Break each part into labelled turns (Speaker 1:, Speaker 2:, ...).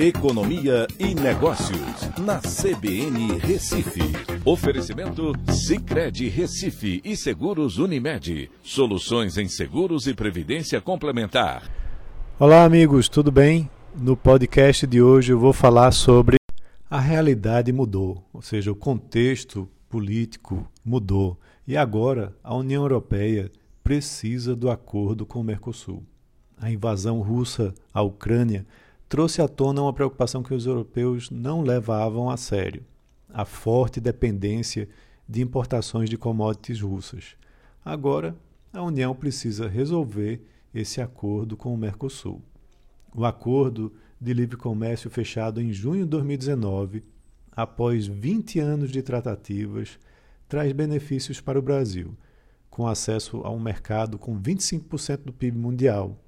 Speaker 1: Economia e Negócios, na CBN Recife. Oferecimento Cicred Recife e Seguros Unimed. Soluções em seguros e previdência complementar.
Speaker 2: Olá, amigos, tudo bem? No podcast de hoje eu vou falar sobre a realidade mudou, ou seja, o contexto político mudou e agora a União Europeia precisa do acordo com o Mercosul. A invasão russa à Ucrânia trouxe à tona uma preocupação que os europeus não levavam a sério: a forte dependência de importações de commodities russas. Agora, a União precisa resolver esse acordo com o Mercosul. O acordo de livre comércio fechado em junho de 2019, após 20 anos de tratativas, traz benefícios para o Brasil, com acesso a um mercado com 25% do PIB mundial,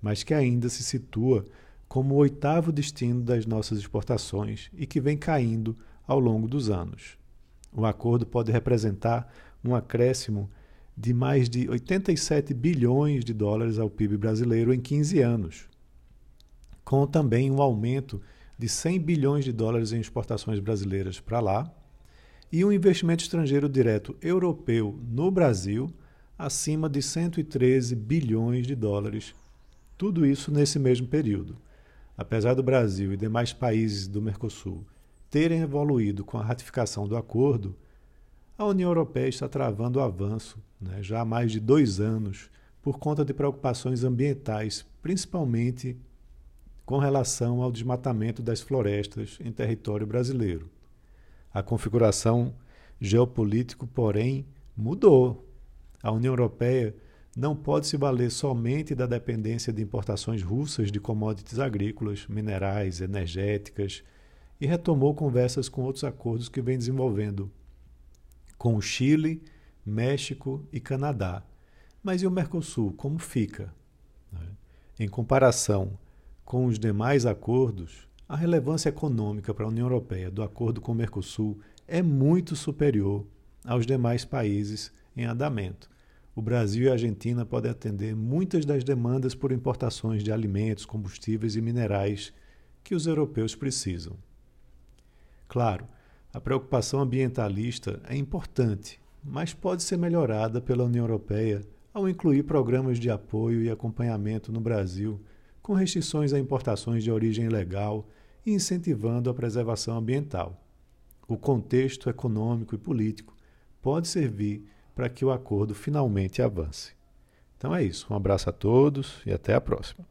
Speaker 2: mas que ainda se situa como o oitavo destino das nossas exportações e que vem caindo ao longo dos anos. O acordo pode representar um acréscimo de mais de 87 bilhões de dólares ao PIB brasileiro em 15 anos, com também um aumento de 100 bilhões de dólares em exportações brasileiras para lá e um investimento estrangeiro direto europeu no Brasil acima de 113 bilhões de dólares, tudo isso nesse mesmo período. Apesar do Brasil e demais países do Mercosul terem evoluído com a ratificação do acordo, a União Europeia está travando o avanço né, já há mais de dois anos por conta de preocupações ambientais, principalmente com relação ao desmatamento das florestas em território brasileiro. A configuração geopolítica, porém, mudou. A União Europeia não pode se valer somente da dependência de importações russas de commodities agrícolas, minerais, energéticas e retomou conversas com outros acordos que vem desenvolvendo com o Chile, México e Canadá. Mas e o Mercosul, como fica? Em comparação com os demais acordos, a relevância econômica para a União Europeia do acordo com o Mercosul é muito superior aos demais países em andamento o Brasil e a Argentina podem atender muitas das demandas por importações de alimentos, combustíveis e minerais que os europeus precisam. Claro, a preocupação ambientalista é importante, mas pode ser melhorada pela União Europeia ao incluir programas de apoio e acompanhamento no Brasil, com restrições a importações de origem ilegal e incentivando a preservação ambiental. O contexto econômico e político pode servir para que o acordo finalmente avance. Então é isso. Um abraço a todos e até a próxima.